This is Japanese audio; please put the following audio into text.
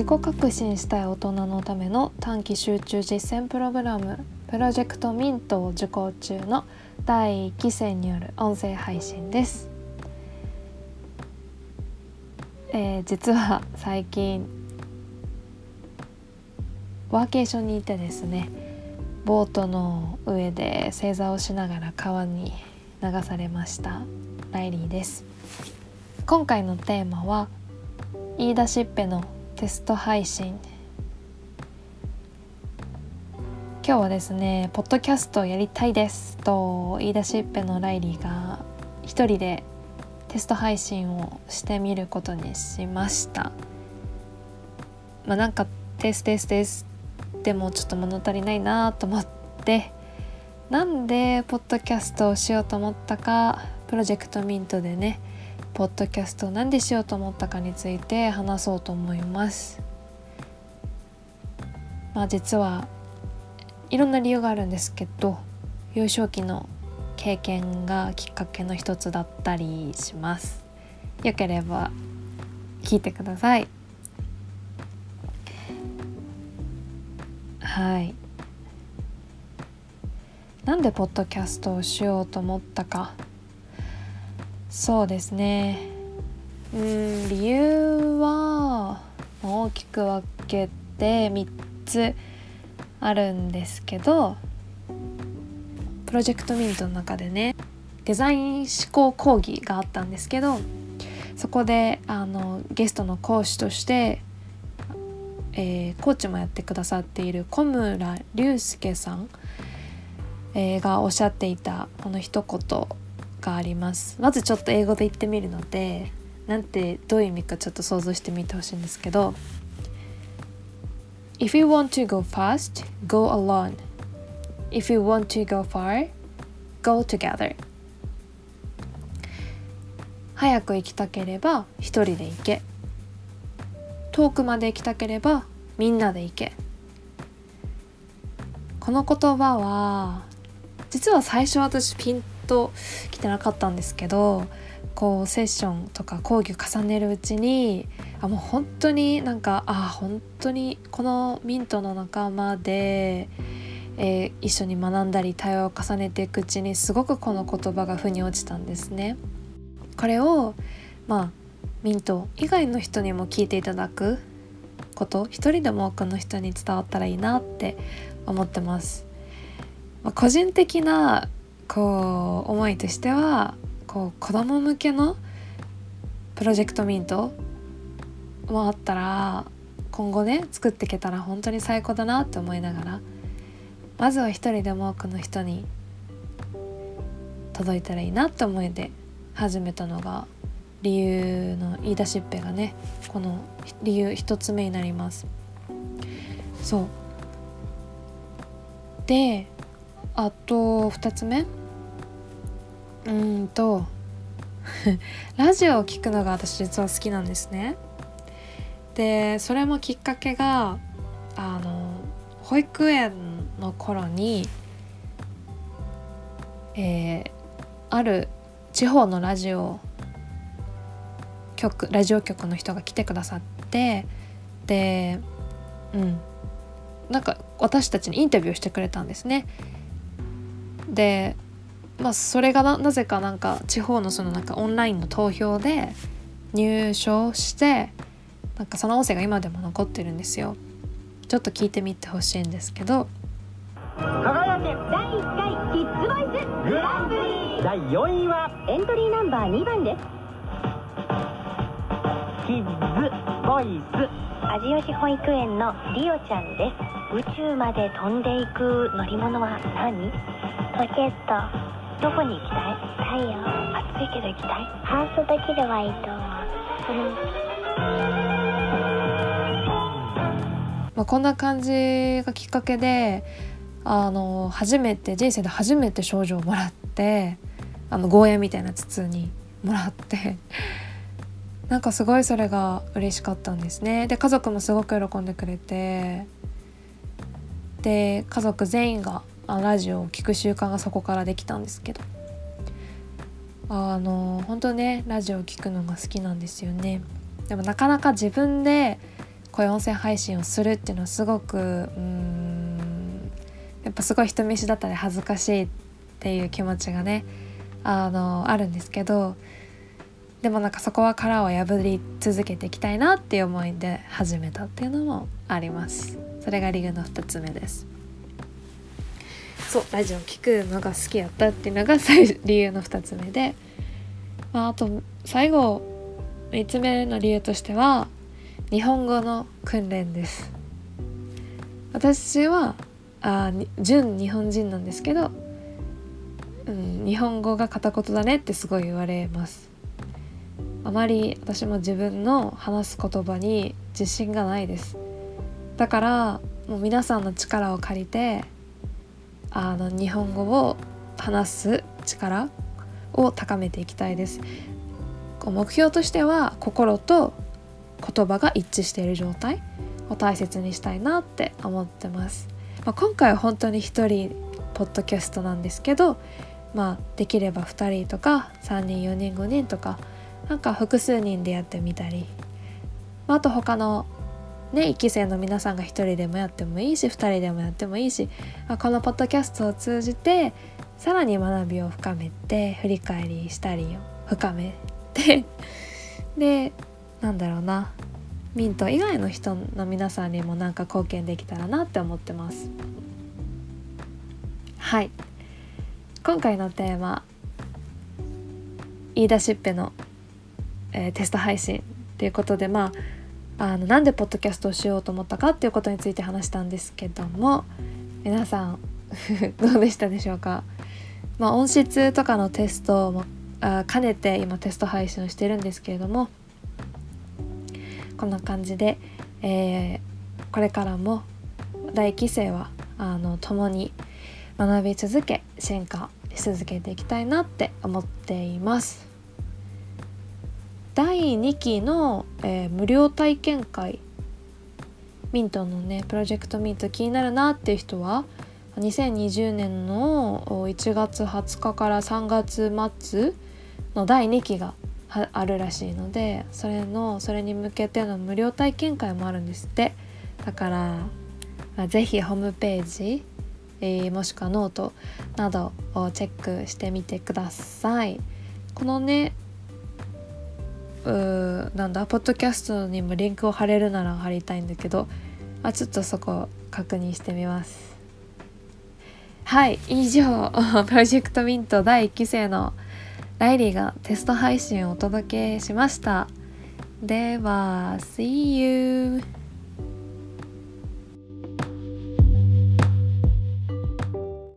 自己革新したい大人のための短期集中実践プログラムプロジェクトミントを受講中の第1期生による音声配信です、えー、実は最近ワーケーションにいてですねボートの上で正座をしながら川に流されましたライリーです。今回のテーマは言い出しっぺのテスト配信。今日はですねポッドキャストやりたいですと言い出しっぺのライリーが一人でテスト配信をしてみることにしました。まあなんかテステステスでもちょっと物足りないなと思って。なんでポッドキャストをしようと思ったかプロジェクトミントでねポッドキャストを何でしようと思ったかについて話そうと思います。まあ実はいろんな理由があるんですけど幼少期の経験がきっかけの一つだったりします。よければ聞いてください。はい。なんでポッドキャストをしようと思ったかそうですね。うん理由は大きく分けて3つあるんですけどプロジェクトミントの中でねデザイン思考講義があったんですけどそこであのゲストの講師として、えー、コーチもやってくださっている小村隆介さん、えー、がおっしゃっていたこの一言がありますまずちょっと英語で言ってみるのでなんてどういう意味かちょっと想像してみてほしいんですけど If you want to go fast, go alone. If you want to go far, go together. 早く行きたければ一人で行け。遠くまで行きたければみんなで行け。この言葉は実は最初私ピンと来てなかったんですけどこうセッションとか講義を重ねるうちにあもう本当になんかあ本当にこのミントの仲間で、えー、一緒に学んだり対話を重ねていくうちにすごくこの言葉が腑に落ちたんですね。これをまあミント以外の人にも聞いていただくこと一人でも多くの人に伝わったらいいなって思ってます。まあ、個人的なこう思いとしてはこう子供向けのプロジェクトミントもあったら今後ね作っていけたら本当に最高だなって思いながらまずは一人でも多くの人に届いたらいいなって思いで始めたのが理由の言い出しっぺがねこの理由一つ目になります。そう。であと2つ目。うんと ラジオを聴くのが私実は好きなんですね。でそれもきっかけがあの保育園の頃に、えー、ある地方のラジオ局ラジオ局の人が来てくださってでうんなんか私たちにインタビューしてくれたんですね。でまあそれがなぜかなんか地方のそのなんかオンラインの投票で入賞してなんかその音声が今でも残ってるんですよ。ちょっと聞いてみてほしいんですけど。輝け第1回キッズボイスグランプリ第4位はエントリーナンバー2番です。キッズボイス。味吉保育園のリオちゃんです。宇宙まで飛んでいく乗り物は何？ロケットどこに行きたい？太陽暑いけど行きたい？半袖着ればいいと思う、まあ、こんな感じがきっかけであの初めて人生で初めて賞状をもらってあのゴーヤみたいな筒にもらって なんかすごいそれが嬉しかったんですね。で家族もすごく喜んでくれてで家族全員がラジオを聴く習慣がそこからできたんですけど。あの本当ねラジオを聴くのが好きなんですよね。でもなかなか自分でこういう音声配信をするっていうのはすごくうんやっぱすごい人見知りだったり恥ずかしいっていう気持ちがねあのあるんですけど。でもなんかそこは殻を破り続けていきたいなっていう思いで始めたっていうのもあります。それが理由の2つ目です。そうラジオ聞くのが好きやったっていうのが理由の2つ目で、まあ、あと最後3つ目の理由としては日本語の訓練です。私はあ純日本人なんですけど、うん、日本語が片言だねってすごい言われます。あまり私も自分の話す言葉に自信がないです。だからもう皆さんの力を借りてあの日本語を話す力を高めていきたいです。目標としては心と言葉が一致している状態を大切にしたいなって思ってます、まあ、今回は本当に1人ポッドキャストなんですけどまあできれば2人とか3人4人5人とかなんか複数人でやってみたり、まあ、あと他のね1期生の皆さんが1人でもやってもいいし2人でもやってもいいし、このポッドキャストを通じてさらに学びを深めて振り返りしたりを深めて でなんだろうなミント以外の人の皆さんにもなんか貢献できたらなって思ってます。はい。今回のテーマ言い出しっぺのえー、テスト配信っていうことでまああのなんでポッドキャストをしようと思ったかっていうことについて話したんですけども皆さん どうでしたでしょうか、まあ、音質とかのテストもあ兼ねて今テスト配信をしてるんですけれどもこんな感じで、えー、これからも第1期生はあの共に学び続け進化し続けていきたいなって思っています。第2期の、えー、無料体験会。ミントのねプロジェクトミント気になるなっていう人は2020年の1月20日から3月末の第2期があるらしいのでそれのそれに向けての無料体験会もあるんですって。だから是非ホームページ、えー、もしくはノートなどをチェックしてみてください。このねうなんだポッドキャストにもリンクを貼れるなら貼りたいんだけどあちょっとそこ確認してみますはい以上 プロジェクトミント第1期生のライリーがテスト配信をお届けしましたでは See you!